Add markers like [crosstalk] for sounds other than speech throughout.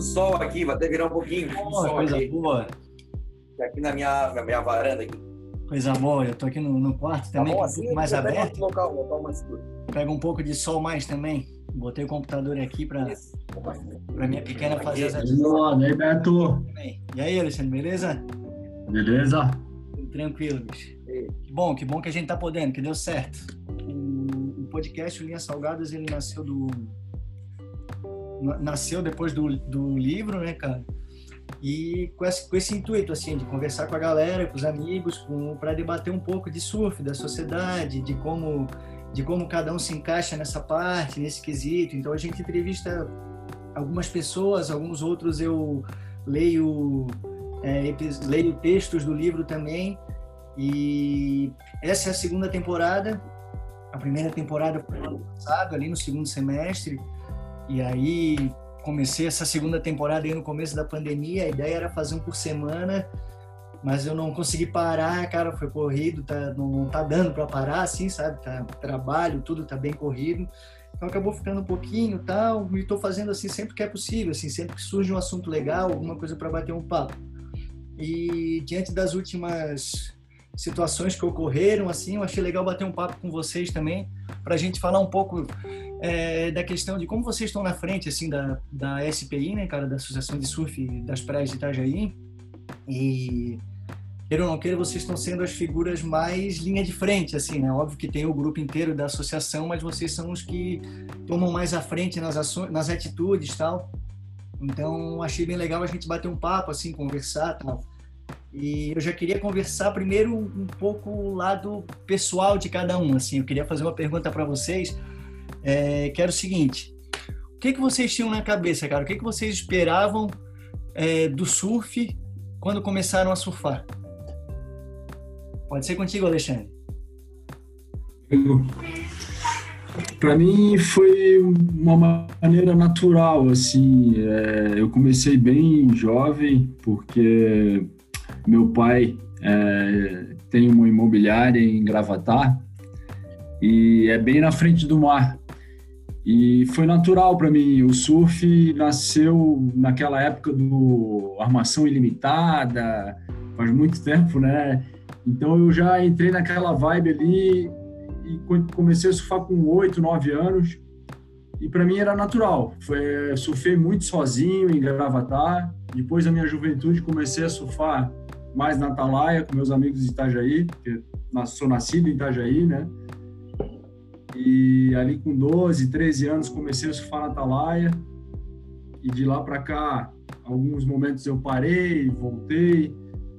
do sol aqui, vai até virar um pouquinho sol coisa aqui. boa. Aqui na minha, na minha varanda aqui. Coisa boa. Eu tô aqui no, no quarto Tá também, bom que é um assim? pouco mais aberto. local, local mais. Pega um pouco de sol mais também. Botei o computador aqui para para minha pequena fazer as E atividades aí, Beto? E aí, Alexandre, beleza? Beleza? Tranquilo, bicho. Que bom, que bom que a gente tá podendo, que deu certo. O, o podcast o Linhas Salgadas, ele nasceu do... na- Nasceu depois do, do livro, né, cara? E com esse, com esse intuito, assim, de conversar com a galera, com os amigos, para debater um pouco de surf, da sociedade, de como, de como cada um se encaixa nessa parte, nesse quesito. Então a gente entrevista algumas pessoas, alguns outros eu leio, é, leio textos do livro também. E essa é a segunda temporada. A primeira temporada foi no ano passado, ali no segundo semestre. E aí comecei essa segunda temporada aí no começo da pandemia. A ideia era fazer um por semana, mas eu não consegui parar, cara. Foi corrido, tá, não, não tá dando para parar, assim, sabe? Tá, trabalho, tudo tá bem corrido. Então acabou ficando um pouquinho tal. E tô fazendo assim sempre que é possível, assim, sempre que surge um assunto legal, alguma coisa para bater um papo. E diante das últimas situações que ocorreram, assim, eu achei legal bater um papo com vocês também, para a gente falar um pouco é, da questão de como vocês estão na frente, assim, da, da SPI, né, cara, da Associação de Surf das Praias de Itajaí, e queira ou não queira, vocês estão sendo as figuras mais linha de frente, assim, né, óbvio que tem o grupo inteiro da associação, mas vocês são os que tomam mais à frente nas ações, nas atitudes, tal, então achei bem legal a gente bater um papo, assim, conversar, tal, e eu já queria conversar primeiro um pouco o lado pessoal de cada um. Assim, eu queria fazer uma pergunta para vocês, é, que era o seguinte: o que que vocês tinham na cabeça, cara? O que que vocês esperavam é, do surf quando começaram a surfar? Pode ser contigo, Alexandre. Para mim foi uma maneira natural, assim. é, eu comecei bem jovem, porque meu pai é, tem uma imobiliária em Gravatar e é bem na frente do mar. E foi natural para mim. O surf nasceu naquela época do armação ilimitada, faz muito tempo, né? Então eu já entrei naquela vibe ali e comecei a surfar com 8, 9 anos. E para mim era natural. Foi, surfei muito sozinho em Gravatar. Depois da minha juventude comecei a surfar mais na Atalaia com meus amigos de Itajaí, porque sou nascido em Itajaí, né? E ali com 12, 13 anos comecei a surfar na Atalaia. E de lá para cá, alguns momentos eu parei, voltei,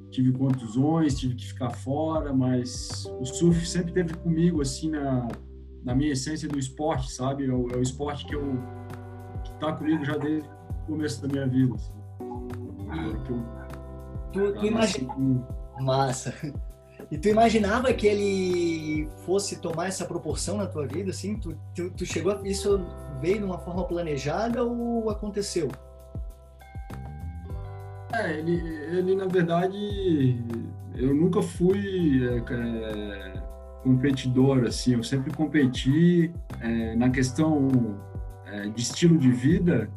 tive contusões, tive que ficar fora, mas o surf sempre teve comigo assim na, na minha essência do esporte, sabe? É o, é o esporte que eu que tá comigo já desde o começo da minha vida. Assim. Que eu, Tu, tu imagina... com- Massa. E tu imaginava que ele fosse tomar essa proporção na tua vida, assim? Tu, tu, tu chegou, a- isso veio de uma forma planejada ou aconteceu? É, ele, ele na verdade, eu nunca fui é, é, competidor, assim, eu sempre competi é, na questão é, de estilo de vida,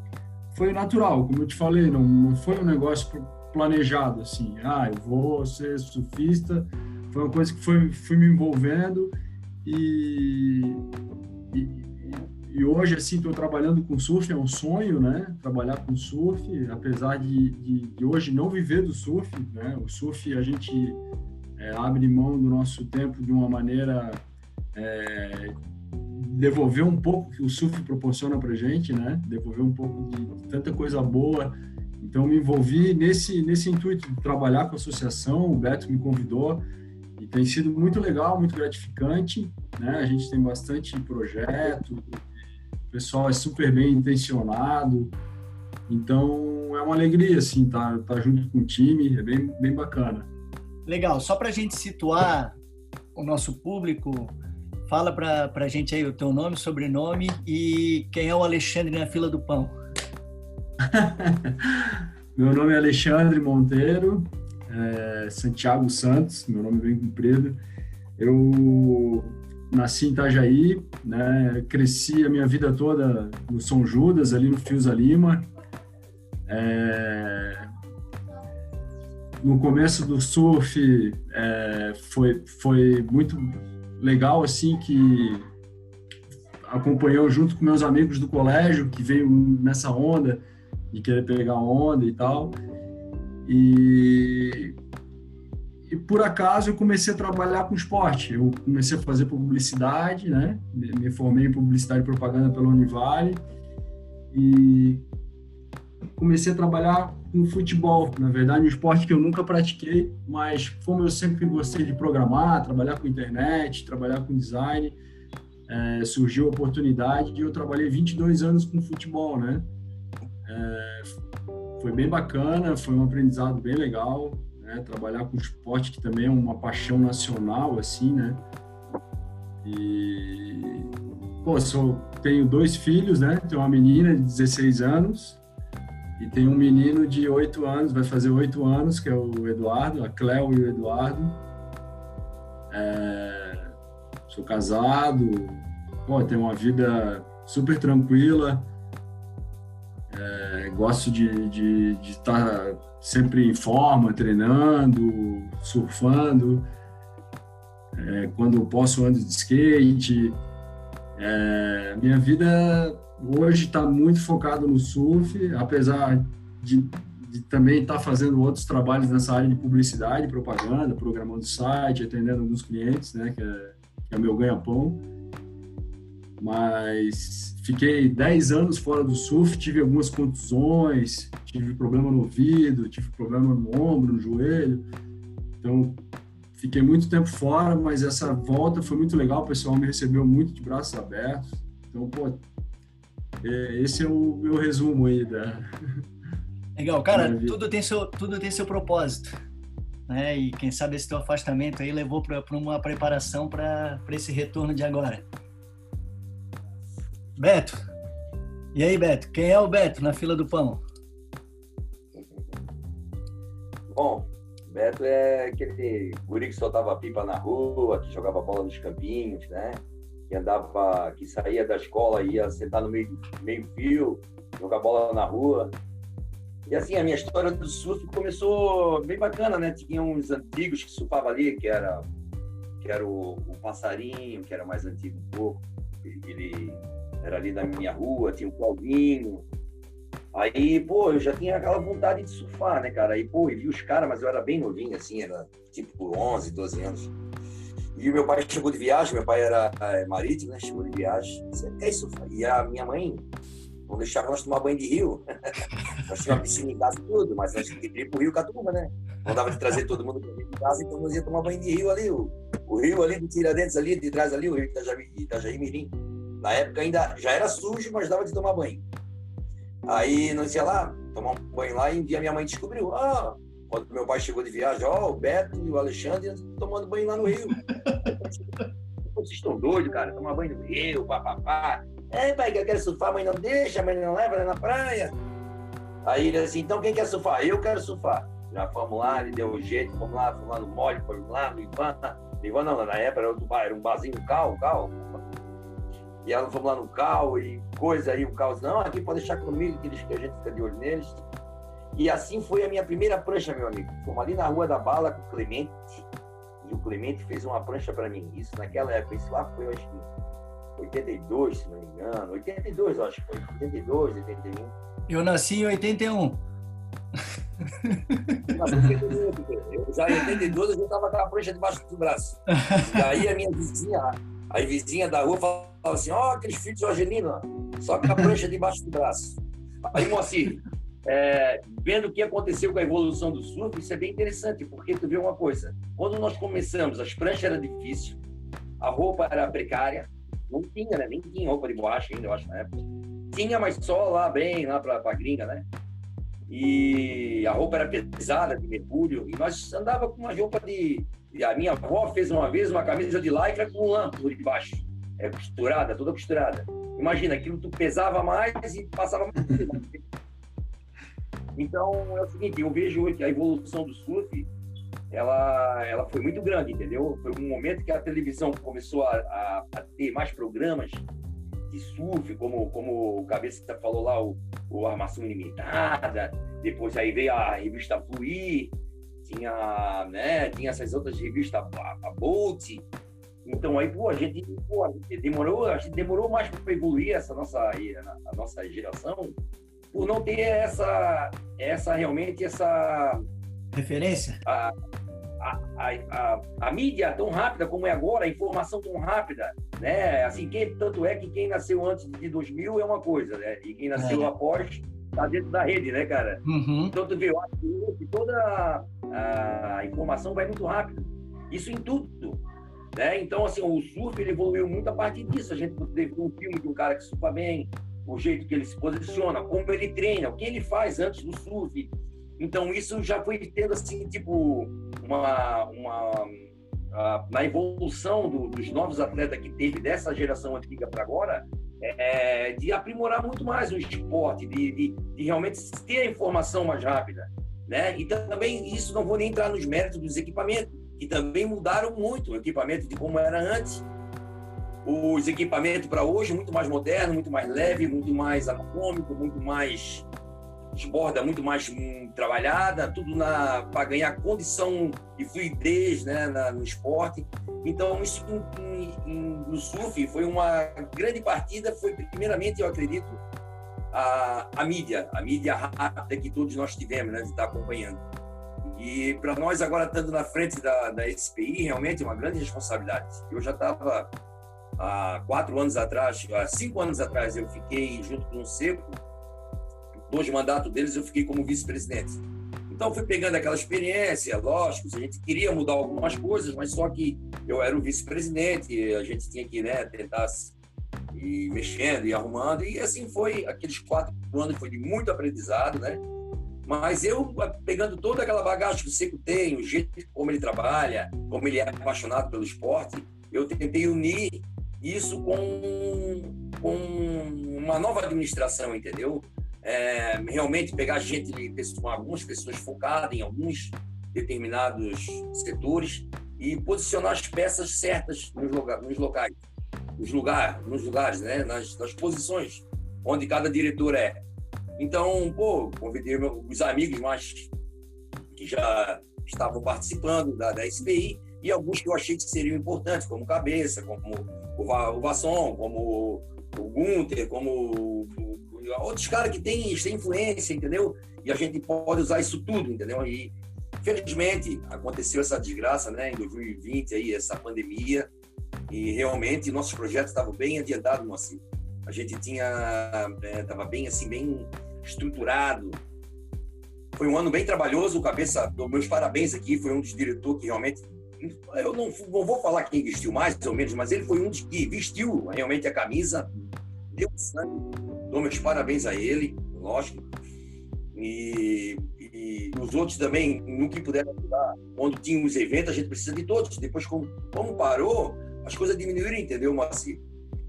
foi natural, como eu te falei, não, não foi um negócio planejado, assim, ah, eu vou ser surfista, foi uma coisa que foi, fui me envolvendo e, e, e hoje, assim, estou trabalhando com surf, é um sonho, né? Trabalhar com surf, apesar de, de, de hoje não viver do surf, né? O surf a gente é, abre mão do nosso tempo de uma maneira é, devolver um pouco que o surf proporciona para gente, né? Devolver um pouco de, tanta coisa boa. Então me envolvi nesse nesse intuito de trabalhar com a associação. O Beto me convidou e tem sido muito legal, muito gratificante, né? A gente tem bastante projeto, o pessoal é super bem intencionado. Então é uma alegria assim, tá, tá junto com o time, é bem bem bacana. Legal, só para a gente situar o nosso público, fala para a gente aí o teu nome, sobrenome e quem é o Alexandre na fila do pão. [laughs] Meu nome é Alexandre Monteiro, é Santiago Santos, meu nome é bem comprido. Eu nasci em Itajaí, né? cresci a minha vida toda no São Judas, ali no Fiusa Lima. É, no começo do surf é, foi, foi muito legal assim que acompanhou junto com meus amigos do colégio que veio nessa onda de querer pegar onda e tal e, e por acaso eu comecei a trabalhar com esporte eu comecei a fazer publicidade né me formei em publicidade e propaganda pela Univale e comecei a trabalhar com futebol. Na verdade, um esporte que eu nunca pratiquei, mas como eu sempre gostei de programar, trabalhar com internet, trabalhar com design, é, surgiu a oportunidade e eu trabalhei 22 anos com futebol, né? É, foi bem bacana, foi um aprendizado bem legal, né? Trabalhar com esporte que também é uma paixão nacional, assim, né? E pô, sou, tenho dois filhos, né? Tenho uma menina de 16 anos e tem um menino de 8 anos, vai fazer 8 anos, que é o Eduardo, a Cléo e o Eduardo. É, sou casado, pô, tenho uma vida super tranquila. Gosto de, de, de estar sempre em forma, treinando, surfando. É, quando posso ando de skate. É, minha vida hoje está muito focado no surf, apesar de, de também estar tá fazendo outros trabalhos nessa área de publicidade, propaganda, programando site, atendendo alguns clientes, né, que é, que é meu ganha-pão. Mas fiquei 10 anos fora do surf, tive algumas contusões, tive problema no ouvido, tive problema no ombro, no joelho. Então, fiquei muito tempo fora, mas essa volta foi muito legal, o pessoal me recebeu muito de braços abertos. Então, pô, é, esse é o meu resumo aí da. [laughs] Legal, cara, tudo tem seu, tudo tem seu propósito. Né? E quem sabe esse teu afastamento aí levou para uma preparação para esse retorno de agora. Beto. E aí, Beto? Quem é o Beto na fila do pão? Bom, Beto é aquele guri que soltava pipa na rua, que jogava bola nos campinhos, né? que andava, que saía da escola, ia sentar no meio, meio fio, jogar bola na rua. E assim, a minha história do surf começou bem bacana, né? Tinha uns antigos que surfavam ali, que era, que era o, o Passarinho, que era mais antigo um pouco. Ele era ali na minha rua, tinha o Claudinho. Aí, pô, eu já tinha aquela vontade de surfar, né, cara? Aí, pô, eu vi os caras, mas eu era bem novinho, assim, era tipo 11, 12 anos. E meu pai chegou de viagem, meu pai era é, marítimo, né? Chegou de viagem. É isso. E a minha mãe não deixava nós tomar banho de rio. [laughs] nós tínhamos uma piscina em casa tudo, mas nós tínhamos que ir pro rio com a turma, né? Não dava de trazer todo mundo para casa, então nós íamos tomar banho de rio ali. O, o rio ali do Tiradentes, ali de trás ali, o rio Itajaí, Itajaí Mirim. Na época ainda já era sujo, mas dava de tomar banho. Aí nós ia lá, tomar um banho lá e um dia minha mãe descobriu, ah, quando meu pai chegou de viagem, ó, o Beto e o Alexandre tomando banho lá no Rio. [laughs] Vocês estão doidos, cara? Tomar banho no Rio, papapá. É, pai, que eu quero surfar, mãe não deixa, mãe não leva né, na praia. Aí ele assim, então quem quer surfar? Eu quero surfar. Já fomos lá, ele deu um jeito, fomos lá, fomos lá no Mole, fomos lá no Ivan. Ivan não, na época era, outro bar, era um barzinho cal, cal. E ela fomos lá no cal e coisa aí, o cal, não, aqui pode deixar comigo, que, eles, que a gente fica de olho neles. E assim foi a minha primeira prancha, meu amigo. Fomos ali na Rua da Bala com o Clemente. E o Clemente fez uma prancha para mim. Isso naquela época, isso lá foi, acho que 82, se não me engano. 82, acho que foi. 82, 81. Eu nasci em 81. Eu já em 82 eu já estava com a prancha debaixo do braço. E aí a minha vizinha, a vizinha da rua falava assim, ó, oh, aqueles filhos de só com a prancha debaixo do braço. Aí, Moacir, é, vendo o que aconteceu com a evolução do surf, isso é bem interessante, porque tu vê uma coisa, quando nós começamos, as pranchas eram difíceis, a roupa era precária, não tinha, né? nem tinha roupa de borracha ainda, eu acho, na época. Tinha, mas só lá bem, lá para a gringa, né? E a roupa era pesada, de mergulho, e nós andava com uma roupa de... A minha avó fez uma vez uma camisa de lycra com lã por debaixo, é costurada, toda costurada. Imagina, aquilo tu pesava mais e passava mais [laughs] Então, é o seguinte, eu vejo que a evolução do surf, ela, ela foi muito grande, entendeu? Foi um momento que a televisão começou a, a, a ter mais programas de surf, como, como o Cabeça falou lá, o, o Armação Limitada, depois aí veio a revista Fluir, tinha, né, tinha essas outras revistas, a, a Bolt. Então aí, pô, a gente, pô, demorou, a gente demorou mais para evoluir essa nossa, a nossa geração, por não ter essa, essa realmente essa referência. A, a, a, a, mídia tão rápida como é agora, a informação tão rápida, né? Assim, quem, tanto é que quem nasceu antes de 2000 é uma coisa, né? E quem nasceu é. após está dentro da rede, né, cara? Uhum. Então, tu vê, eu acho que toda a informação vai muito rápido. Isso em tudo. Né? Então, assim, o surf ele evoluiu muito a partir disso. A gente ver um filme de um cara que surfa bem, o jeito que ele se posiciona, como ele treina, o que ele faz antes do surf. Então, isso já foi tendo, assim, tipo, uma... uma na evolução do, dos novos atletas que teve dessa geração antiga para agora, é, de aprimorar muito mais o esporte, de, de, de, realmente ter a informação mais rápida. Né? E também isso não vou nem entrar nos méritos dos equipamentos, que também mudaram muito o equipamento de como era antes. Os equipamentos para hoje muito mais moderno, muito mais leve, muito mais anatômico, muito mais desborda muito mais hum, trabalhada, tudo para ganhar condição e fluidez né, na, no esporte. Então, isso em, em, no surf foi uma grande partida, foi primeiramente, eu acredito, a, a mídia, a mídia rápida que todos nós tivemos, né, de estar acompanhando. E para nós, agora estando na frente da, da SPI, realmente é uma grande responsabilidade. Eu já estava há quatro anos atrás, há cinco anos atrás, eu fiquei junto com o Seco, dois mandatos deles eu fiquei como vice-presidente. Então fui pegando aquela experiência, lógico, a gente queria mudar algumas coisas, mas só que eu era o vice-presidente, a gente tinha que né, tentar ir mexendo e arrumando, e assim foi, aqueles quatro anos foi de muito aprendizado, né? Mas eu, pegando toda aquela bagagem que o Seco tem, o jeito como ele trabalha, como ele é apaixonado pelo esporte, eu tentei unir isso com, com uma nova administração, entendeu? é, realmente pegar gente, algumas pessoas focadas em alguns determinados setores e posicionar as peças certas nos locais, lugar, nos lugares, né? nas, nas posições onde cada diretor é. Então, pô, convidei os amigos mais que já estavam participando da, da SPI e alguns que eu achei que seriam importantes, como Cabeça, como o Vasson, como o Gunter, como outros caras que têm, têm influência, entendeu? E a gente pode usar isso tudo, entendeu? E felizmente aconteceu essa desgraça, né, em 2020 aí, essa pandemia, e realmente nossos projetos estavam bem adiantados, Moacir. A gente tinha, estava é, bem assim, bem estruturado. Foi um ano bem trabalhoso, cabeça, meus parabéns aqui, foi um dos diretores que realmente eu não, não, vou falar quem vestiu mais ou menos, mas ele foi um dos que vestiu realmente a camisa, deu sangue, Dou meus parabéns a ele, lógico. E, e os outros também, no que puderam ajudar. Quando tínhamos eventos, a gente precisa de todos. Depois, como, como parou, as coisas diminuíram, entendeu, Marci?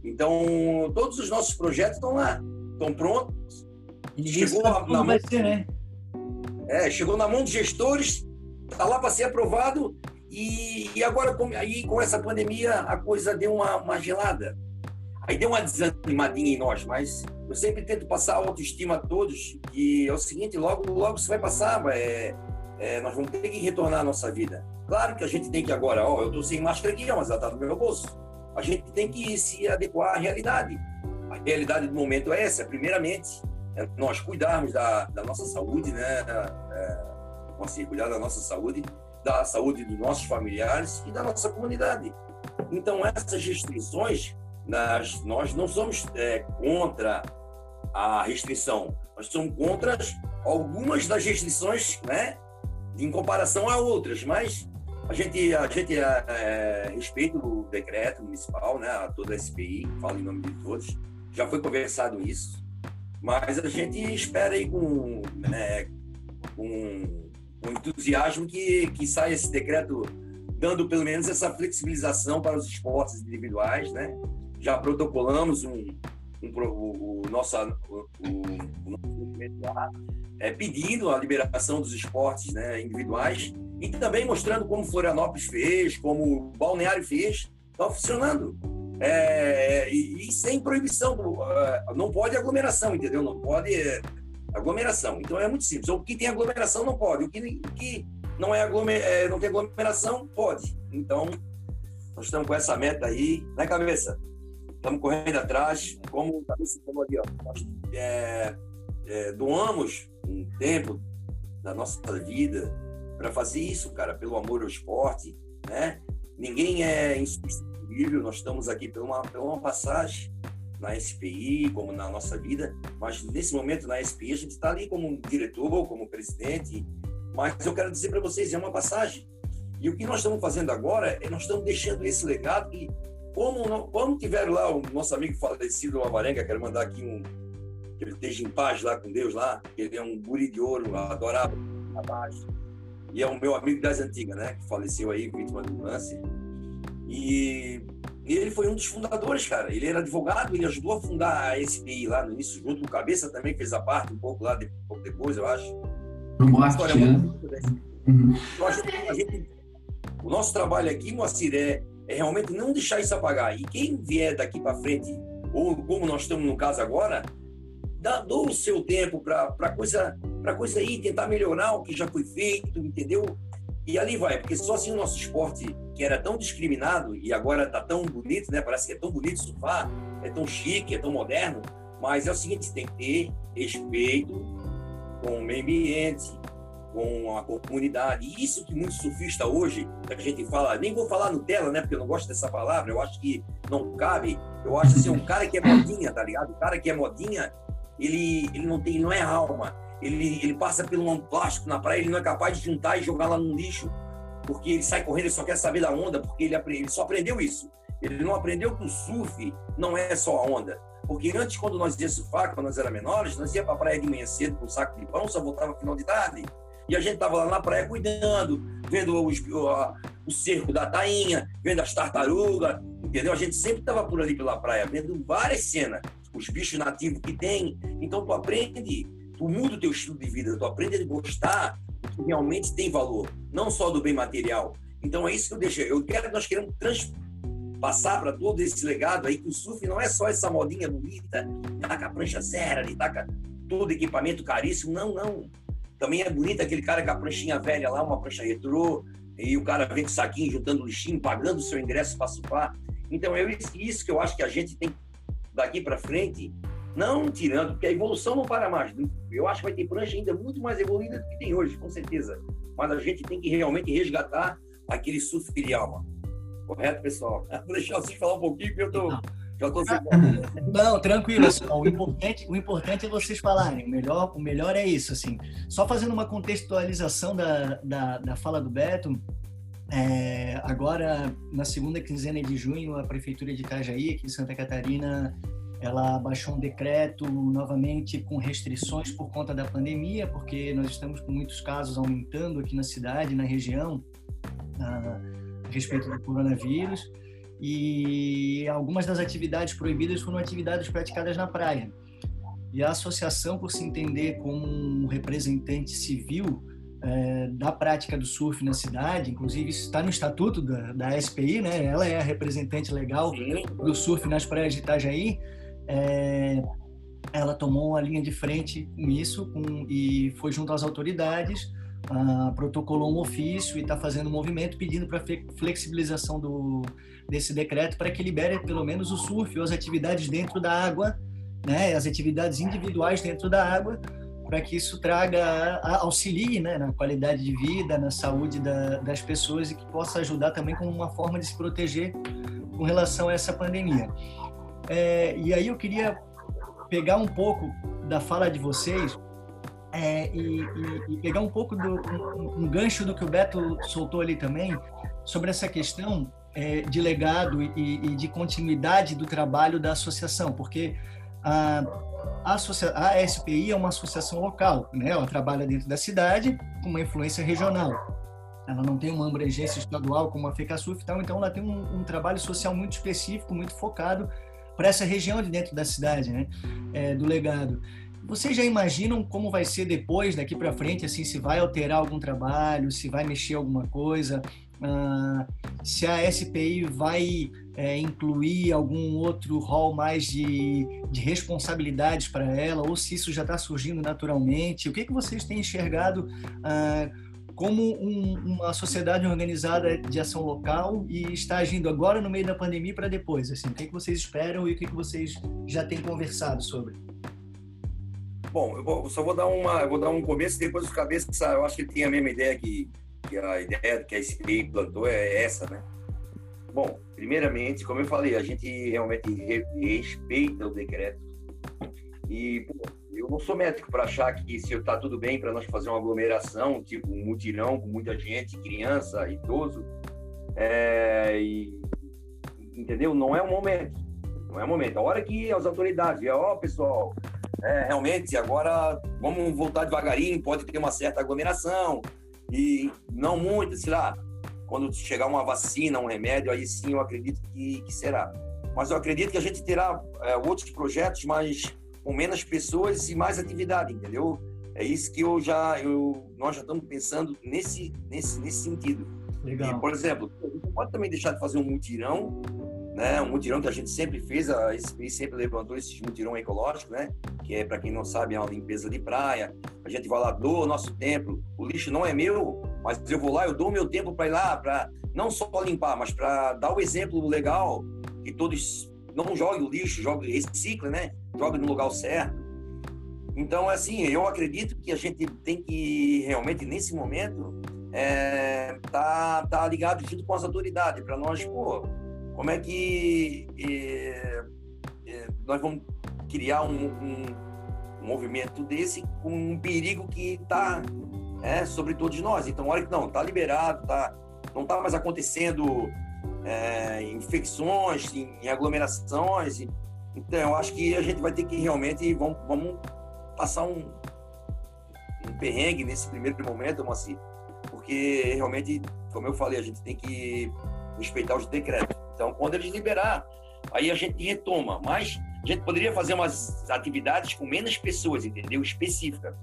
Então, todos os nossos projetos estão lá, estão prontos. E chegou na, na mão, ser, né? É, chegou na mão dos gestores, está lá para ser aprovado. E, e agora, com, aí, com essa pandemia, a coisa deu uma, uma gelada. Aí deu uma desanimadinha em nós, mas eu sempre tento passar a autoestima a todos, que é o seguinte, logo, logo isso vai passar, é, é, nós vamos ter que retornar à nossa vida. Claro que a gente tem que agora, ó, eu estou sem máscara aqui, mas ela está no meu bolso. A gente tem que se adequar à realidade. A realidade do momento é essa, primeiramente, é nós cuidarmos da, da nossa saúde, né, é, assim, cuidar da nossa saúde, da saúde dos nossos familiares e da nossa comunidade. Então, essas restrições nós, nós não somos é, contra a restrição, nós somos contra algumas das restrições, né, em comparação a outras, mas a gente, a gente é, é, respeita o decreto municipal, né, a toda a SPI, falo em nome de todos, já foi conversado isso, mas a gente espera aí com, né, com, com entusiasmo que, que saia esse decreto dando pelo menos essa flexibilização para os esportes individuais, né? já protocolamos um, um, o, o, nosso, o, o lá, é, pedindo a liberação dos esportes né, individuais e também mostrando como Florianópolis fez, como Balneário fez, está funcionando. é, e, e, sem proibição, uh, não pode aglomeração, entendeu? Não pode é, aglomeração. Então é muito simples. O que tem aglomeração não pode, o que, que não, é aglomer, é, não tem aglomeração pode. Então, nós estamos com essa meta aí, na cabeça. Estamos correndo atrás, como o cabeça falou ali, ó. Nós é, doamos um tempo da nossa vida para fazer isso, cara, pelo amor ao esporte, né? Ninguém é insubstituível, nós estamos aqui por uma, por uma passagem na SPI, como na nossa vida, mas nesse momento na SPI a gente está ali como diretor, como presidente, mas eu quero dizer para vocês, é uma passagem. E o que nós estamos fazendo agora é nós estamos deixando esse legado e como, como tiveram lá o nosso amigo falecido, o Avarenga, quero mandar aqui um, que ele esteja em paz lá com Deus lá, ele é um guri de ouro, adorável, abaixo. E é um meu amigo das antigas, né? Que faleceu aí, vítima do câncer. E, e ele foi um dos fundadores, cara. Ele era advogado, ele ajudou a fundar a SPI lá no início, junto com o Cabeça também fez a parte um pouco lá, de, um pouco depois, eu acho. No marketing, né? Uhum. Então, a gente, o nosso trabalho aqui, Moacir, é, é realmente não deixar isso apagar. E quem vier daqui para frente, ou como nós estamos no caso agora, dá, o seu tempo para coisa para coisa aí tentar melhorar o que já foi feito, entendeu? E ali vai, porque só assim o nosso esporte, que era tão discriminado e agora tá tão bonito, né? Parece que é tão bonito surfar, é tão chique, é tão moderno, mas é o seguinte, tem que ter respeito com o meio ambiente, com a comunidade. E isso que muitos surfistas hoje, a gente fala, nem vou falar Nutella, né? Porque eu não gosto dessa palavra, eu acho que não cabe. Eu acho assim, um cara que é modinha, tá ligado? O cara que é modinha, ele, ele não tem, não é alma. Ele, ele passa pelo um plástico na praia, ele não é capaz de juntar e jogar lá no lixo, porque ele sai correndo, ele só quer saber da onda, porque ele, ele só aprendeu isso. Ele não aprendeu que o surf não é só a onda. Porque antes, quando nós ia surfar, quando nós era menores, nós ia para a praia de manhã cedo com um saco de pão, só voltava final de tarde. E a gente tava lá na praia cuidando, vendo os, o, o cerco da tainha, vendo as tartarugas, entendeu? A gente sempre tava por ali pela praia, vendo várias cenas os bichos nativos que tem. Então tu aprende, tu muda o teu estilo de vida, tu aprende a gostar do que realmente tem valor, não só do bem material. Então é isso que eu deixei. Eu quero, nós queremos passar para todo esse legado aí que o surf não é só essa modinha bonita, taca a prancha zero, ali taca todo equipamento caríssimo. Não, não. Também é bonito aquele cara com a pranchinha velha lá, uma prancha retrô, e o cara vem com o saquinho juntando lixinho, pagando o seu ingresso para surfar. Então é isso que eu acho que a gente tem daqui para frente, não tirando, porque a evolução não para mais. Eu acho que vai ter prancha ainda muito mais evoluída do que tem hoje, com certeza. Mas a gente tem que realmente resgatar aquele surf de alma. Correto, pessoal? [laughs] Vou deixar vocês falar um pouquinho, porque eu tô. Não. Já tô Não, tranquilo. Assim, o, importante, o importante é vocês falarem. O melhor, o melhor é isso. assim. Só fazendo uma contextualização da, da, da fala do Beto, é, agora, na segunda quinzena de junho, a Prefeitura de Itajaí, aqui em Santa Catarina, ela baixou um decreto novamente com restrições por conta da pandemia, porque nós estamos com muitos casos aumentando aqui na cidade, na região, a, a respeito do coronavírus. E algumas das atividades proibidas foram atividades praticadas na praia. E a associação, por se entender como um representante civil, é, da prática do surf na cidade, inclusive isso está no estatuto da, da SPI, né? Ela é a representante legal Sim. do surf nas praias de Itajaí. É, ela tomou uma linha de frente com isso com, e foi junto às autoridades, ah, protocolou um ofício e está fazendo um movimento pedindo para flexibilização do, desse decreto para que libere pelo menos o surf ou as atividades dentro da água, né? As atividades individuais dentro da água para que isso traga, auxilie né, na qualidade de vida, na saúde da, das pessoas e que possa ajudar também como uma forma de se proteger com relação a essa pandemia. É, e aí eu queria pegar um pouco da fala de vocês é, e, e, e, pegar um pouco do um, um, gancho do que o Beto soltou ali também sobre essa questão é, de legado e, e, de continuidade do trabalho da associação, porque a a, a SPI é uma associação local, né? Ela trabalha dentro da cidade com uma influência regional. Ela não tem uma abrangência estadual como a FECASUF e tal, então ela tem um, um trabalho social muito específico, muito focado para essa região de dentro da cidade, né? É, do legado. Vocês já imaginam como vai ser depois, daqui para frente, assim, se vai alterar algum trabalho, se vai mexer alguma coisa, uh, se a SPI vai é, incluir algum outro rol mais de, de responsabilidades para ela, ou se isso já está surgindo naturalmente? O que, que vocês têm enxergado ah, como um, uma sociedade organizada de ação local e está agindo agora no meio da pandemia para depois? Assim, o que, que vocês esperam e o que, que vocês já têm conversado sobre? Bom, eu, vou, só vou dar uma, vou dar um começo e depois os cabeças, eu acho que tem a mesma ideia que, que a ideia que a SPI plantou é essa, né? Bom, primeiramente, como eu falei, a gente realmente respeita o decreto. E pô, eu não sou médico para achar que se está tudo bem para nós fazer uma aglomeração, tipo um mutirão com muita gente, criança, idoso, é, e, entendeu? Não é o momento. Não é o momento. A hora que as autoridades, ó, oh, pessoal, é, realmente agora vamos voltar devagarinho, pode ter uma certa aglomeração e não muito, sei lá, quando chegar uma vacina, um remédio, aí sim eu acredito que, que será. Mas eu acredito que a gente terá é, outros projetos, mas com menos pessoas e mais atividade, entendeu? É isso que eu já, eu, nós já estamos pensando nesse, nesse, nesse sentido. Legal. E, por exemplo, não pode também deixar de fazer um mutirão né? Um mutirão que a gente sempre fez, a SPI sempre levantou esse mutirão ecológico, né? Que é, para quem não sabe, é uma limpeza de praia. A gente vai lá, doa o nosso tempo. O lixo não é meu, mas eu vou lá, eu dou meu tempo para ir lá, para não só limpar, mas para dar o exemplo legal, que todos não joguem o lixo, joguem, reciclem, né? Joguem no lugar certo. Então, assim, eu acredito que a gente tem que realmente, nesse momento, é, tá, tá ligado junto com as autoridades, para nós, pô, como é que é, é, nós vamos criar um, um, um, movimento desse com um perigo que está é, sobre todos nós? Então, olha que não, está liberado, tá, não está mais acontecendo é, infecções em, em aglomerações. Então, eu acho que a gente vai ter que realmente vamos, vamos passar um, um perrengue nesse primeiro momento, Moacir, porque realmente, como eu falei, a gente tem que respeitar os decretos. Então, quando eles liberar, aí a gente retoma. Mas a gente poderia fazer umas atividades com menos pessoas, entendeu? Específica,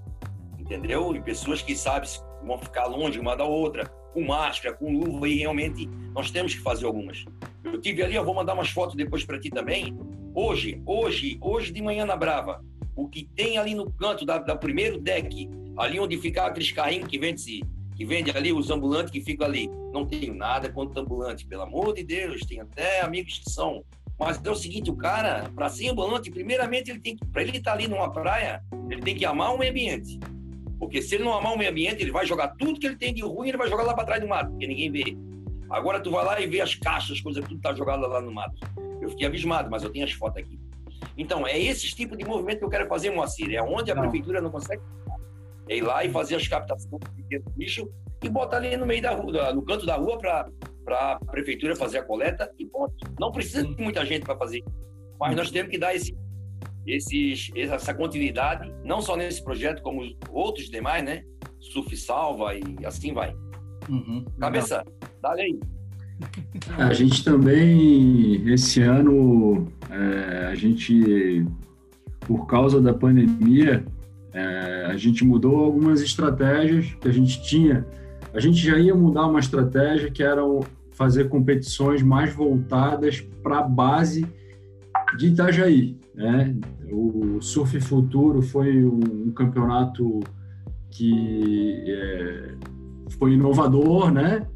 entendeu? E pessoas que, sabe, vão ficar longe uma da outra, com máscara, com luva, e realmente nós temos que fazer algumas. Eu tive ali, eu vou mandar umas fotos depois para ti também. Hoje, hoje, hoje de manhã na Brava, o que tem ali no canto da, da primeiro deck, ali onde fica aqueles carrinhos que vende-se que vende ali, os ambulantes que ficam ali. Não tenho nada contra ambulante, pelo amor de Deus, tem até amigos que são. Mas é o seguinte, o cara, para ser ambulante, primeiramente ele tem que, para ele estar tá ali numa praia, ele tem que amar o meio ambiente. Porque se ele não amar o meio ambiente, ele vai jogar tudo que ele tem de ruim, ele vai jogar lá para trás do mato, porque ninguém vê. Agora tu vai lá e vê as caixas, coisas tudo tá jogado lá no mato. Eu fiquei abismado, mas eu tenho as fotos aqui. Então, é esse tipo de movimento que eu quero fazer, Moacir. É onde a não. prefeitura não consegue é ir lá e fazer as captações de lixo e botar ali no meio da rua, no canto da rua para a prefeitura fazer a coleta e ponto. Não precisa de muita gente para fazer. Mas nós temos que dar esse, esses, essa continuidade, não só nesse projeto, como outros demais, né? Surf Salva e assim vai. Uhum, Cabeça, dá aí. A gente também, esse ano, é, a gente, por causa da pandemia, é, a gente mudou algumas estratégias que a gente tinha. A gente já ia mudar uma estratégia que era fazer competições mais voltadas para a base de Itajaí. Né? O Surf Futuro foi um, campeonato que é, foi inovador, né?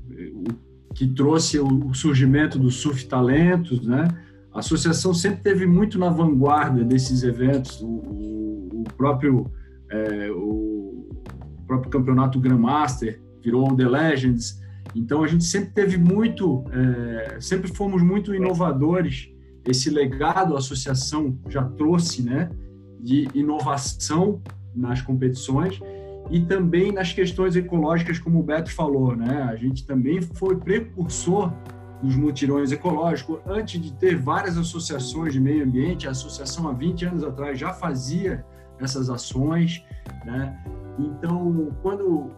que trouxe o, surgimento do Surf Talentos. Né? A associação sempre teve muito na vanguarda desses eventos. O, o, o próprio é, o próprio campeonato Grandmaster virou The Legends. Então a gente sempre teve muito, é, sempre fomos muito inovadores. Esse legado a associação já trouxe, né, de inovação nas competições e também nas questões ecológicas, como o Beto falou, né? A gente também foi precursor dos mutirões ecológicos. Antes de ter várias associações de meio ambiente, a associação há 20 anos atrás já fazia essas ações, né? Então, quando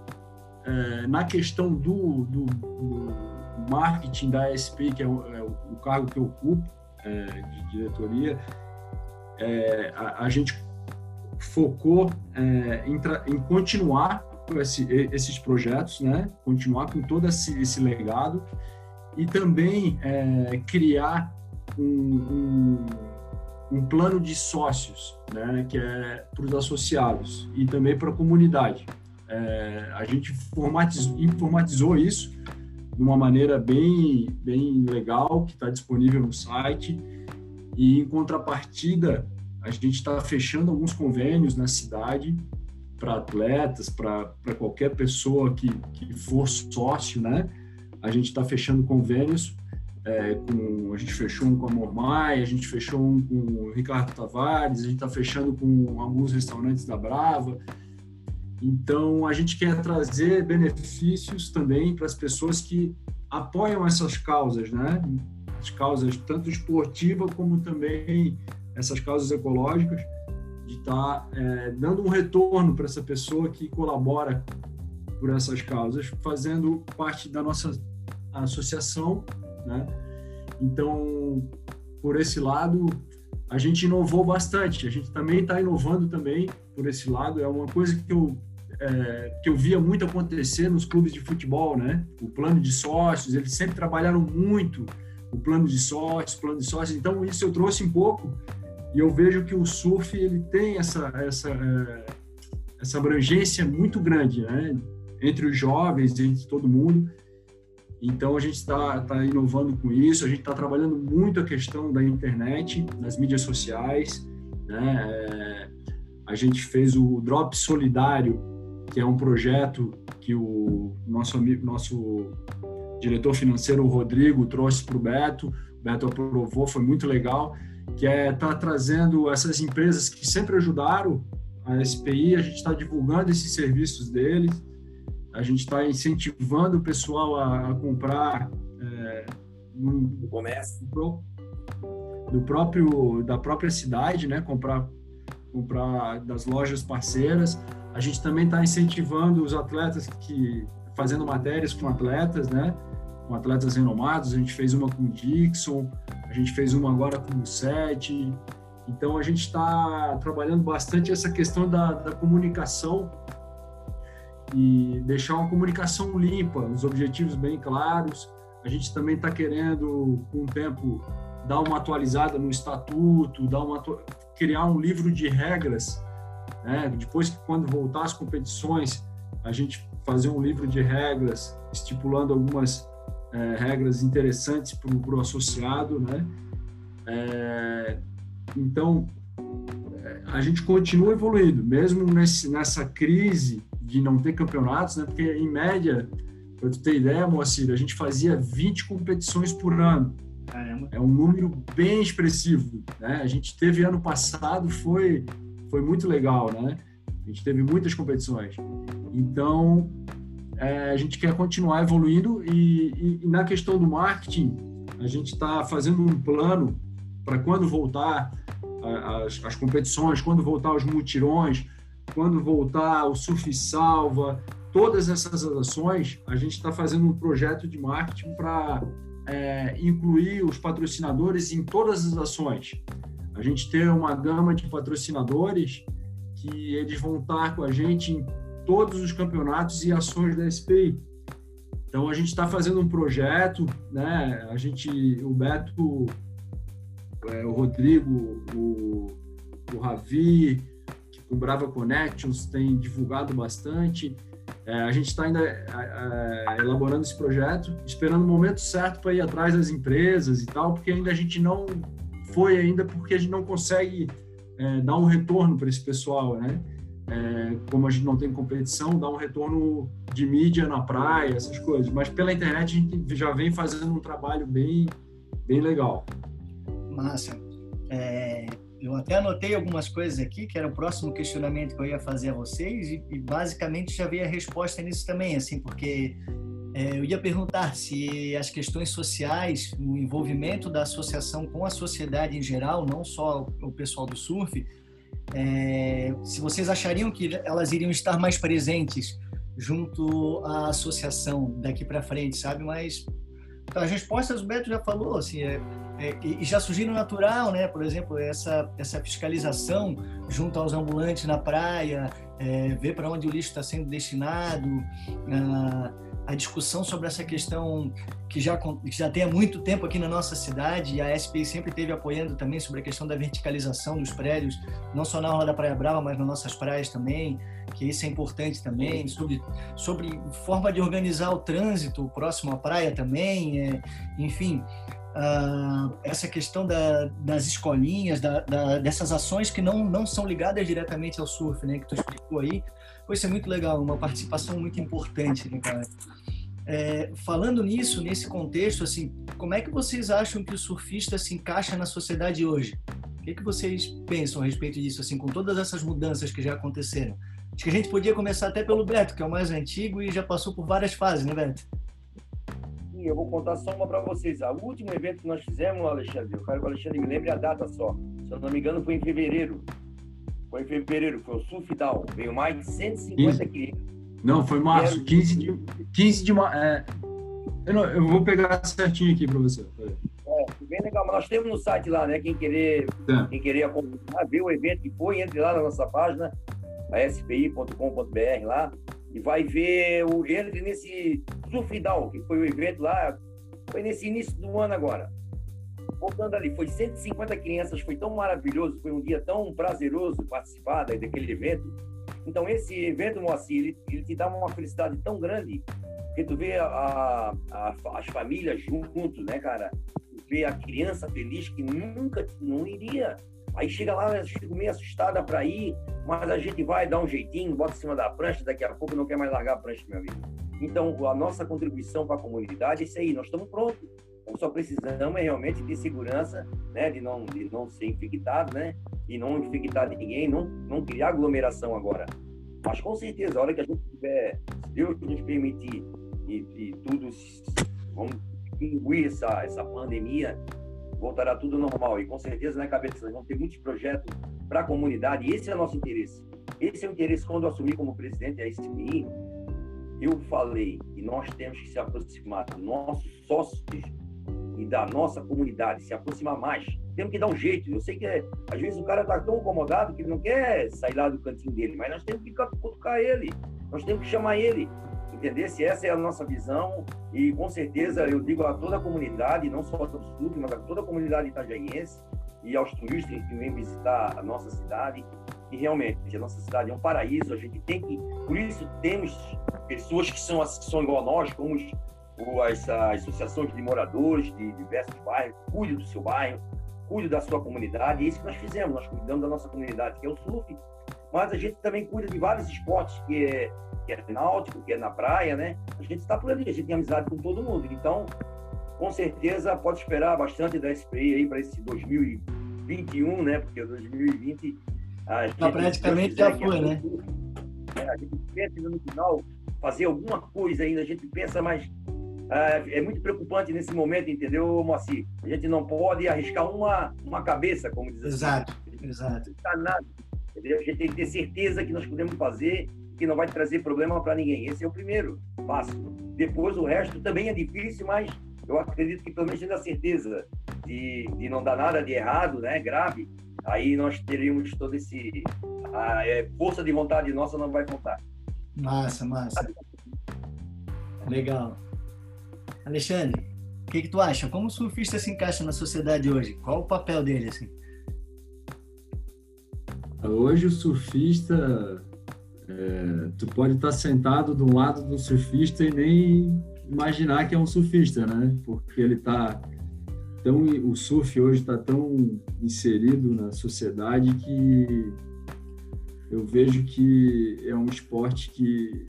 é, na questão do, do, do, marketing da SP, que é o, é o cargo que eu ocupo é, de diretoria, é, a, a, gente focou é, em, em, continuar esse, esses projetos, né? Continuar com todo esse, esse legado e também é, criar um, um, um, plano de sócios, né, que é para os associados e também para a comunidade. É, a gente informatizou, informatizou isso de uma maneira bem, bem legal, que está disponível no site. E, em contrapartida, a gente está fechando alguns convênios na cidade para atletas, para qualquer pessoa que, que for sócio, né? A gente está fechando convênios é, com, a gente fechou um com a Mormai, a gente fechou um com o Ricardo Tavares, a gente está fechando com alguns restaurantes da Brava. Então, a gente quer trazer benefícios também para as pessoas que apoiam essas causas, né? As causas tanto esportivas como também essas causas ecológicas, de estar tá, é, dando um retorno para essa pessoa que colabora por essas causas, fazendo parte da nossa associação, né? Então, por esse lado, a gente inovou bastante. A gente também está inovando também por esse lado. É uma coisa que eu é, que eu via muito acontecer nos clubes de futebol, né? O plano de sócios, eles sempre trabalharam muito o plano de sócios, plano de sócios. Então isso eu trouxe um pouco e eu vejo que o surf ele tem essa essa é, essa abrangência muito grande, né? Entre os jovens, entre todo mundo. Então a gente está tá inovando com isso, a gente está trabalhando muito a questão da internet, das mídias sociais, né? É, a gente fez o Drop Solidário, que é um projeto que o nosso amigo, nosso diretor financeiro, o Rodrigo, trouxe para o Beto. O Beto aprovou, foi muito legal, que é tá trazendo essas empresas que sempre ajudaram a SPI, a gente está divulgando esses serviços deles a gente está incentivando o pessoal a, a comprar é, no comércio do próprio da própria cidade, né? Comprar comprar das lojas parceiras. A gente também está incentivando os atletas que fazendo matérias com atletas, né? Com atletas renomados. A gente fez uma com o Dixon, a gente fez uma agora com o Sete. Então a gente está trabalhando bastante essa questão da, da comunicação e deixar uma comunicação limpa, os objetivos bem claros. A gente também está querendo, com o tempo, dar uma atualizada no estatuto, dar uma, criar um livro de regras. Né? Depois que, quando voltar às competições, a gente fazer um livro de regras, estipulando algumas é, regras interessantes para o associado. Né? É, então, é, a gente continua evoluindo, mesmo nesse, nessa crise de não ter campeonatos, né? Porque em média, para tu ter ideia, Moacir, a gente fazia 20 competições por ano. Caramba. É um número bem expressivo, né? A gente teve ano passado, foi foi muito legal, né? A gente teve muitas competições. Então, é, a gente quer continuar evoluindo e, e, e na questão do marketing, a gente está fazendo um plano para quando voltar as, as competições, quando voltar os mutirões, quando voltar o Surf Salva, todas essas ações, a gente está fazendo um projeto de marketing para é, incluir os patrocinadores em todas as ações. A gente tem uma gama de patrocinadores que eles vão estar com a gente em todos os campeonatos e ações da SPI. Então a gente está fazendo um projeto, né? A gente, o Beto, é, o Rodrigo, o, o Ravi, o Brava Connections tem divulgado bastante. É, a gente está ainda é, é, elaborando esse projeto, esperando o momento certo para ir atrás das empresas e tal, porque ainda a gente não foi ainda porque a gente não consegue é, dar um retorno para esse pessoal, né? É, como a gente não tem competição, dar um retorno de mídia na praia, essas coisas. Mas pela internet a gente já vem fazendo um trabalho bem, bem legal. Massa. É, eu até anotei algumas coisas aqui, que era o próximo questionamento que eu ia fazer a vocês, e, e basicamente já veio a resposta nisso também, assim, porque é, eu ia perguntar se as questões sociais, o envolvimento da associação com a sociedade em geral, não só o pessoal do surf, é, se vocês achariam que elas iriam estar mais presentes junto à associação daqui para frente, sabe? Mas as respostas o Beto já falou, assim, é, é, e já surgiram natural, né? Por exemplo, essa, essa fiscalização junto aos ambulantes na praia, é, ver para onde o lixo está sendo destinado, a, a, discussão sobre essa questão que já, que já tem há muito tempo aqui na nossa cidade, e a SPI sempre esteve apoiando também sobre a questão da verticalização dos prédios, não só na Orla da Praia Brava, mas nas nossas praias também, que isso é importante também, sobre, sobre forma de organizar o trânsito próximo à praia também, é, enfim, uh, essa questão da, das escolinhas, da, da, dessas ações que não, não são ligadas diretamente ao surf, né, que tu explicou aí, foi ser muito legal, uma participação muito importante, né, cara? É, falando nisso, nesse contexto, assim, como é que vocês acham que o surfista se encaixa na sociedade hoje? O que, que vocês pensam a respeito disso, assim, com todas essas mudanças que já aconteceram? Acho que a gente podia começar até pelo Beto, que é o mais antigo e já passou por várias fases, né, Beto? Sim, eu vou contar só uma para vocês. O último evento que nós fizemos, Alexandre, eu quero que o Alexandre me lembre a data só. Se eu não me engano, foi em fevereiro. Foi em fevereiro, foi o Down. Veio mais de 150 crianças. Não, foi março, 15 de, 15 de março. É, eu, não, eu vou pegar certinho aqui para você. É, bem legal. Mas nós temos no site lá, né? Quem querer, é. quem querer acompanhar, ver o evento que foi, entre lá na nossa página spi.com.br lá, e vai ver o, ele nesse Surfidal, que foi o evento lá, foi nesse início do ano agora. Voltando ali, foi 150 crianças, foi tão maravilhoso, foi um dia tão prazeroso participar daquele evento. Então, esse evento, Moacir, ele, ele te dá uma felicidade tão grande, porque tu vê a, a, as famílias juntos, né, cara? Tu vê a criança feliz que nunca não iria Aí chega lá, fico meio assustada para ir, mas a gente vai dar um jeitinho, bota em cima da prancha, daqui a pouco não quer mais largar a prancha, meu amigo. Então, a nossa contribuição para a comunidade é isso aí, nós estamos prontos. Só precisamos é realmente de segurança, né, de não, de não ser infectado, né, e não infectar ninguém, não, não criar aglomeração agora. Mas com certeza, a hora que a gente tiver, se Deus nos permitir, e, e tudo, vamos extinguir essa, essa pandemia, voltará tudo normal. E com certeza na cabeça nós vamos ter muitos projetos para a comunidade. E esse é o nosso interesse. Esse é o interesse quando eu assumi como presidente da SPI. Eu falei que nós temos que se aproximar dos nossos sócios e da nossa comunidade, se aproximar mais. Temos que dar um jeito. Eu sei que às vezes o cara está tão incomodado que ele não quer sair lá do cantinho dele, mas nós temos que cutucar ele, nós temos que chamar ele se Essa é a nossa visão. E com certeza eu digo a toda a comunidade, não só do Sul, mas a toda a comunidade itajaiense e aos turistas que vêm visitar a nossa cidade, e realmente a nossa cidade é um paraíso, a gente tem que, por isso temos pessoas que são, que são igual a nós, como as, as associações de moradores de diversos bairros, cuide do seu bairro, cuide da sua comunidade, e é isso que nós fizemos, nós cuidamos da nossa comunidade, que é o surf, mas a gente também cuida de vários esportes que é que é náutico, que é na praia, né? A gente está por ali, a gente tem amizade com todo mundo. Então, com certeza, pode esperar bastante da SPI aí para esse 2021, né? Porque 2020 a gente, tá praticamente já foi, né? É, a gente pensa no final fazer alguma coisa ainda, a gente pensa, mas uh, é muito preocupante nesse momento, entendeu, Moacir? A gente não pode arriscar uma, uma cabeça, como diz Exato, assim. exato. Não nada, entendeu? A gente tem que ter certeza que nós podemos fazer que não vai trazer problema para ninguém. Esse é o primeiro passo. Depois o resto também é difícil, mas eu acredito que pelo menos tendo a certeza de, de não dar nada de errado, né, grave, aí nós teríamos todo esse a, é, força de vontade nossa não vai contar. Massa, massa. Legal. Alexandre, o que, que tu acha? Como o surfista se encaixa na sociedade hoje? Qual o papel dele assim? Hoje o surfista é, tu pode estar sentado do lado do surfista e nem imaginar que é um surfista, né? Porque ele está tão o surf hoje está tão inserido na sociedade que eu vejo que é um esporte que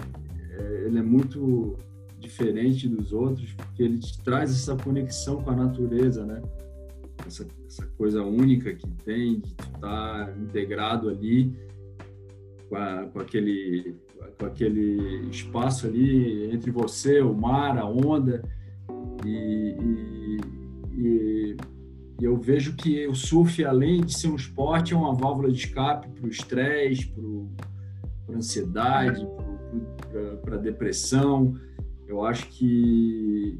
é, ele é muito diferente dos outros porque ele te traz essa conexão com a natureza, né? Essa, essa coisa única que tem de estar tá integrado ali com, a, com, aquele, com aquele espaço ali entre você, o mar, a onda. E, e, e, eu vejo que o surf, além de ser um esporte, é uma válvula de escape para o estresse, para a ansiedade, para a depressão. Eu acho que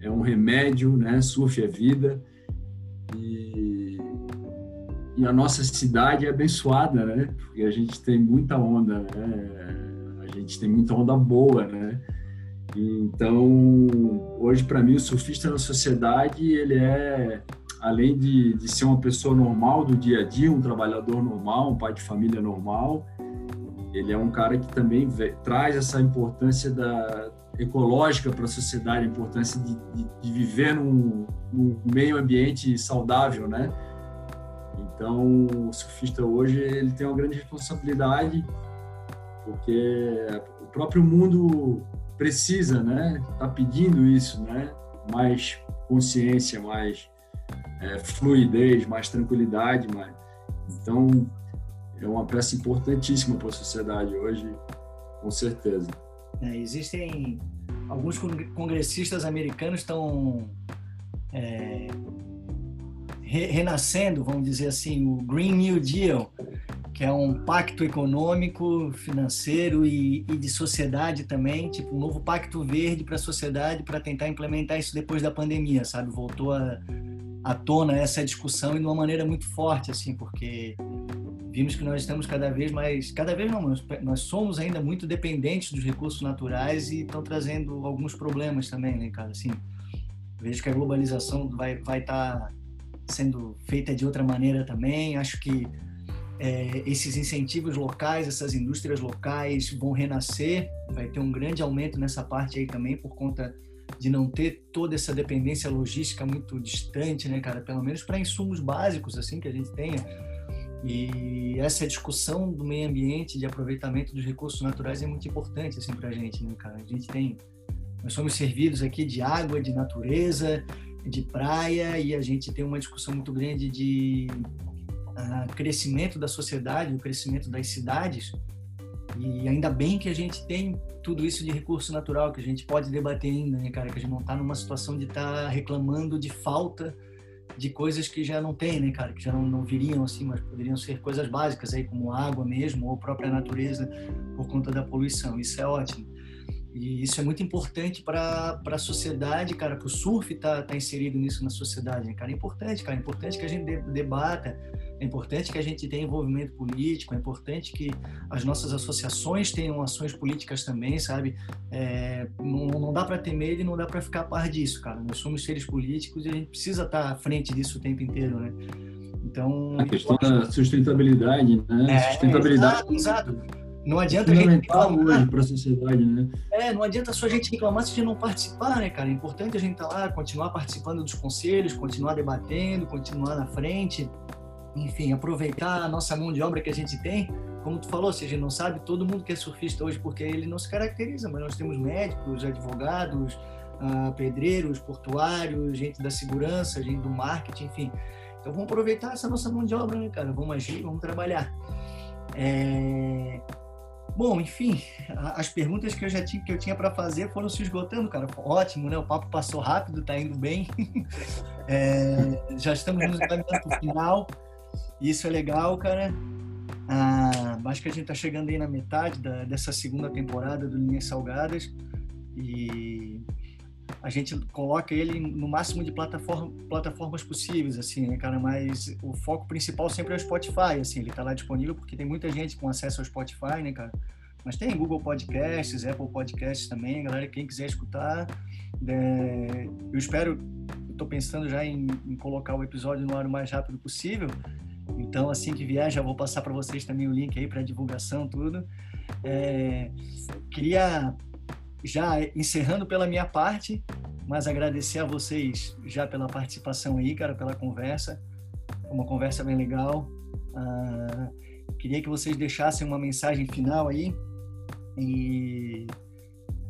é um remédio, né? Surf é vida. E, e a nossa cidade é abençoada, né? Porque a gente tem muita onda, né? A gente tem muita onda boa, né? Então, hoje para mim o surfista na sociedade ele é além de, de ser uma pessoa normal do dia a dia, um trabalhador normal, um pai de família normal, ele é um cara que também vê, traz essa importância da ecológica para a sociedade, a importância de, de, de viver num, num, meio ambiente saudável, né? Então, o surfista hoje ele tem uma grande responsabilidade, porque o próprio mundo precisa, né? Está pedindo isso, né? Mais consciência, mais é, fluidez, mais tranquilidade, mais... então é uma peça importantíssima para a sociedade hoje, com certeza. É, existem alguns congressistas americanos estão é, re renascendo, vamos dizer assim, o Green New Deal, que é um pacto econômico, financeiro e, e de sociedade também, tipo um novo pacto verde para a sociedade para tentar implementar isso depois da pandemia, sabe? Voltou à tona essa discussão e de uma maneira muito forte, assim, porque vimos que nós estamos cada vez mais, cada vez não, nós, somos ainda muito dependentes dos recursos naturais e estão trazendo alguns problemas também, né, cara? Assim, vejo que a globalização vai vai estar tá sendo feita de outra maneira também. Acho que é, esses incentivos locais, essas indústrias locais vão renascer. Vai ter um grande aumento nessa parte aí também por conta de não ter toda essa dependência logística muito distante, né, cara? Pelo menos para insumos básicos assim que a gente tenha e essa discussão do meio ambiente, de aproveitamento dos recursos naturais é muito importante assim para a gente, né, cara? A gente tem, nós somos servidos aqui de água, de natureza, de praia e a gente tem uma discussão muito grande de uh, crescimento da sociedade, o crescimento das cidades. E ainda bem que a gente tem tudo isso de recurso natural que a gente pode debater ainda, né, cara? Que a gente não está numa situação de estar tá reclamando de falta de coisas que já não tem, né, cara? Que já não, não viriam assim, mas poderiam ser coisas básicas aí, como água mesmo, ou própria natureza, por conta da poluição. Isso é ótimo. E isso é muito importante para a sociedade, cara, para o surf estar tá, tá inserido nisso na sociedade, né, cara? É importante, cara. É importante que a gente debata, é importante que a gente tenha envolvimento político, é importante que as nossas associações tenham ações políticas também, sabe? É, não, não dá para ter medo e não dá para ficar a par disso, cara. Nós somos seres políticos e a gente precisa estar tá à frente disso o tempo inteiro, né? Então. A questão da sustentabilidade, né? É, sustentabilidade. Exato, exato. Não adianta a gente reclamar. para a sociedade, né? É, não adianta só a gente reclamar se a gente não participar, né, cara? É importante a gente estar tá lá, continuar participando dos conselhos, continuar debatendo, continuar na frente, enfim, aproveitar a nossa mão de obra que a gente tem. Como tu falou, se a gente não sabe, todo mundo que é surfista hoje, porque ele não se caracteriza, mas nós temos médicos, advogados, uh, pedreiros, portuários, gente da segurança, gente do marketing, enfim. Então vamos aproveitar essa nossa mão de obra, né, cara? Vamos agir, vamos trabalhar. É... Bom, enfim, as perguntas que eu já tinha que eu tinha para fazer foram se esgotando, cara. Ótimo, né? O papo passou rápido, tá indo bem. [laughs] É, já estamos nos encaminhando para o final. Isso é legal, cara. Ah, acho que a gente está chegando aí na metade da, dessa segunda temporada do Linhas Salgadas e a gente coloca ele no máximo de plataforma, plataformas possíveis, assim, né, cara? Mas o foco principal sempre é o Spotify, assim, ele tá lá disponível porque tem muita gente com acesso ao Spotify, né, cara? Mas tem Google Podcasts, Apple Podcasts também, galera, quem quiser escutar. É, eu espero, tô pensando já em, em colocar o episódio no ar o mais rápido possível. Então, assim que vier, já vou passar para vocês também o link aí para divulgação, tudo. É, queria já encerrando pela minha parte, mas agradecer a vocês já pela participação aí, cara, pela conversa. Foi uma conversa bem legal. Ah, queria que vocês deixassem uma mensagem final aí e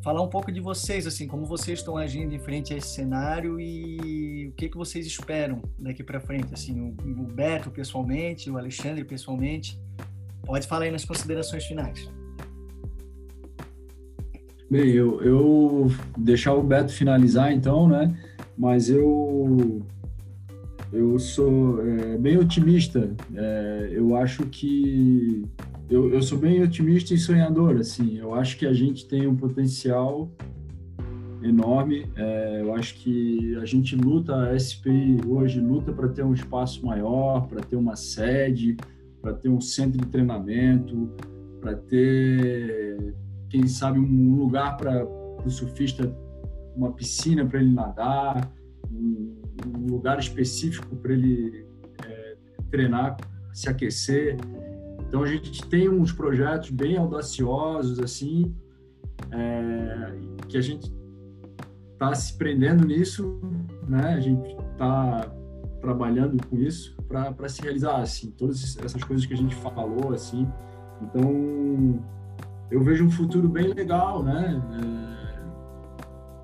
falar um pouco de vocês, assim, como vocês estão agindo em frente a esse cenário e o que que vocês esperam daqui para frente, assim, o, o Beto pessoalmente, o Alexandre pessoalmente. Pode falar aí nas considerações finais. Bem, eu, eu deixar o Beto finalizar então, né? Mas eu eu sou é, bem otimista. É, eu acho que eu, eu sou bem otimista e sonhador, assim. Eu acho que a gente tem um potencial enorme. É, eu acho que a gente luta, a SPI hoje luta para ter um espaço maior, para ter uma sede, para ter um centro de treinamento, para ter, quem sabe, um lugar para o surfista, uma piscina para ele nadar, um, um lugar específico para ele é, treinar, se aquecer. Então a gente tem uns projetos bem audaciosos assim, é, que a gente está se prendendo nisso, né? A gente está trabalhando com isso para se realizar assim todas essas coisas que a gente falou assim. Então eu vejo um futuro bem legal, né? É,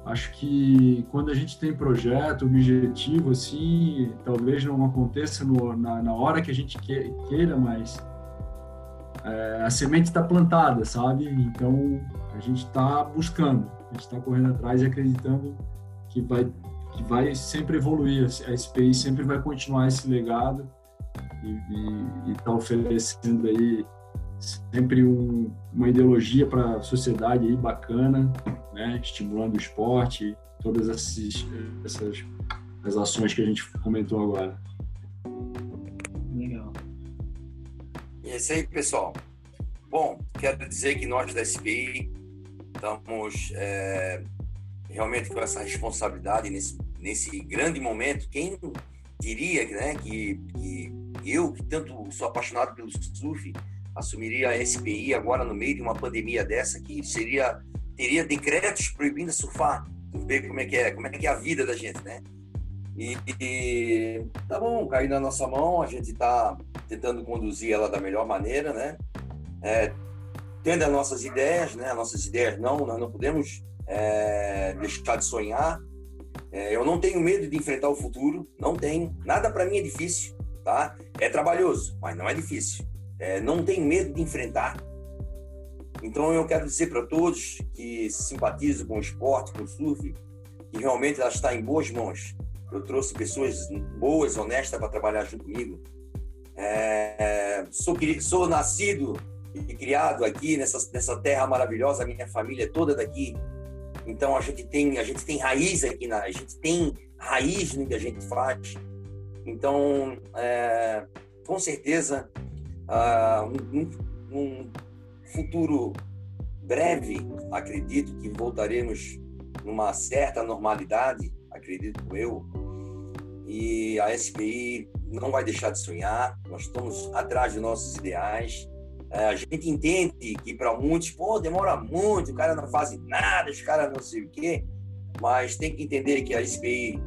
acho que quando a gente tem projeto, objetivo, assim, talvez não aconteça no, na, na, hora que a gente queira, mas é, a semente está plantada, sabe? Então a gente está buscando a gente está correndo atrás e acreditando que vai que vai sempre evoluir a SPI sempre vai continuar esse legado e está oferecendo aí sempre um, uma ideologia para a sociedade aí bacana, né? estimulando o esporte, todas essas, essas as ações que a gente comentou agora. Legal. E é isso aí, pessoal. Bom, quero dizer que nós da SPI estamos é, realmente com essa responsabilidade nesse, nesse grande momento. Quem diria né, que, que eu, que tanto sou apaixonado pelo surf, assumiria a SPI agora no meio de uma pandemia dessa que seria teria decretos proibindo surfar. Ver como é que é, como é que é a vida da gente, né? E, e tá bom, caiu na nossa mão, a gente está tentando conduzir ela da melhor maneira, né? É, tendo as nossas ideias, né? As nossas ideias não, nós não podemos é, deixar de sonhar. É, eu não tenho medo de enfrentar o futuro, não tenho. Nada para mim é difícil, tá? É trabalhoso, mas não é difícil. É, não tenho medo de enfrentar. Então eu quero dizer para todos que simpatizam com o esporte, com o surf, que realmente ela está em boas mãos. Eu trouxe pessoas boas, honestas para trabalhar junto comigo. É, sou, sou nascido e criado aqui nessa, nessa terra maravilhosa, minha família é toda daqui. Então a gente tem a gente tem raiz aqui na a gente tem raiz no que a gente faz. Então é, com certeza uh, um, futuro breve acredito que voltaremos numa certa normalidade acredito eu. E a SPI não vai deixar de sonhar. Nós estamos atrás de nossos ideais. É, a gente entende que para muitos, pô, demora muito, o cara não faz nada, os caras não sei o quê, mas tem que entender que a SPI,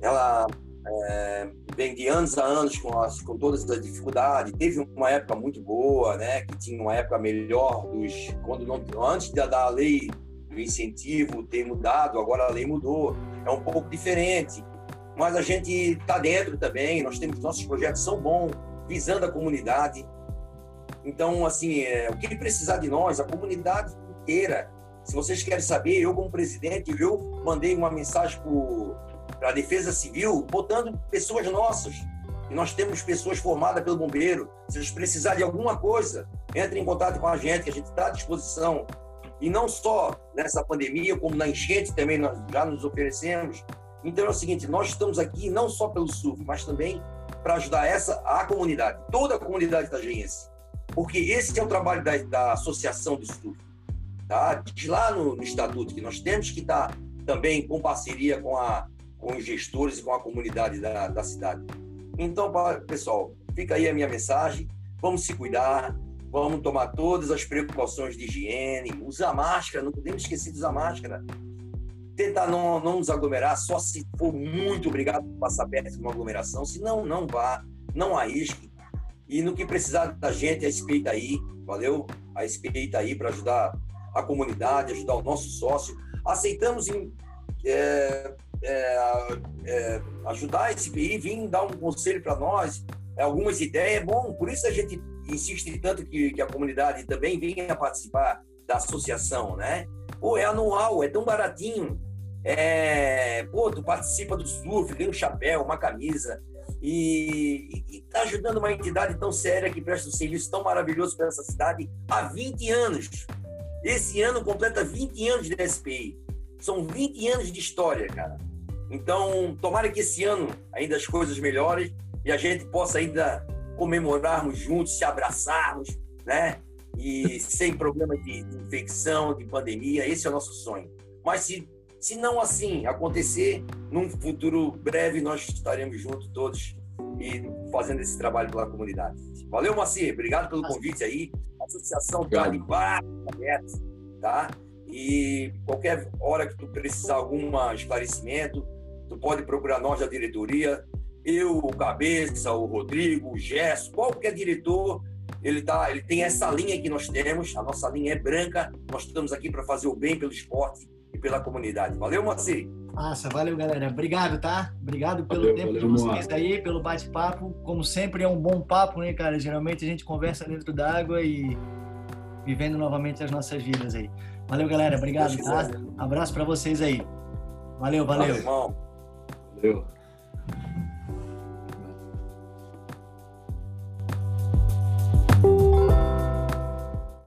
ela é, vem de anos a anos com, as, com todas as dificuldades. Teve uma época muito boa, né? Que tinha uma época melhor dos quando não antes da, da lei do incentivo ter mudado, agora a lei mudou. É um pouco diferente, mas a gente está dentro também. Nós temos nossos projetos são bons, visando a comunidade. Então, assim, é, o que precisar de nós, a comunidade inteira. Se vocês querem saber, eu como presidente, eu mandei uma mensagem para a Defesa Civil, botando pessoas nossas. E nós temos pessoas formadas pelo bombeiro. Se eles precisarem de alguma coisa, entre em contato com a gente, que a gente está à disposição. E não só nessa pandemia, como na enchente também nós já nos oferecemos. Então é o seguinte, nós estamos aqui não só pelo SUF, mas também para ajudar essa a comunidade, toda a comunidade tagenhense porque esse é o trabalho da, da associação do estudo. Tá? Diz lá no, no, estatuto que nós temos que estar também com parceria com, a, com os gestores e com a comunidade da, da cidade. Então, pessoal, fica aí a minha mensagem. Vamos se cuidar, vamos tomar todas as precauções de higiene, usar máscara, não podemos esquecer de usar máscara. Tentar não, não nos aglomerar, só se for muito obrigado por passar perto de uma aglomeração, senão não vá, não arrisque e no que precisar da gente, a SPI aí, valeu? A SPI aí para ajudar a comunidade, ajudar o nosso sócio. Aceitamos em, é, é, é, ajudar a SPI, vir dar um conselho para nós, é, algumas ideias. Bom, por isso a gente insiste tanto que, que a comunidade também venha participar da associação, né? Pô, é anual, é tão baratinho. É, pô, tu participa do surf, ganha um chapéu, uma camisa e está ajudando uma entidade tão séria que presta um serviço tão maravilhoso para essa cidade há 20 anos. Esse ano completa 20 anos de SPI. São 20 anos de história, cara. Então, tomara que esse ano ainda as coisas melhorem e a gente possa ainda comemorarmos juntos, se abraçarmos, né? E [laughs] sem problema de infecção, de pandemia. Esse é o nosso sonho. Mas se, se não assim acontecer, num futuro breve nós estaremos juntos todos e fazendo esse trabalho pela comunidade. Valeu, Macir. Obrigado pelo convite aí. A associação está aberta, tá? E qualquer hora que tu precisar algum esclarecimento, tu pode procurar nós da diretoria. Eu, o Cabeça, o Rodrigo, o Gesso, qualquer diretor, ele, tá, ele tem essa linha que nós temos. A nossa linha é branca. Nós estamos aqui para fazer o bem pelo esporte e pela comunidade. Valeu, Macir. Massa, valeu, galera. Obrigado, tá? Obrigado pelo valeu, tempo valeu, de vocês aí, pelo bate-papo. Como sempre, é um bom papo, né, cara? Geralmente a gente conversa dentro d'água e vivendo novamente as nossas vidas aí. Valeu, galera. Obrigado, tá? Abraço para vocês aí. Valeu, valeu. valeu irmão. do.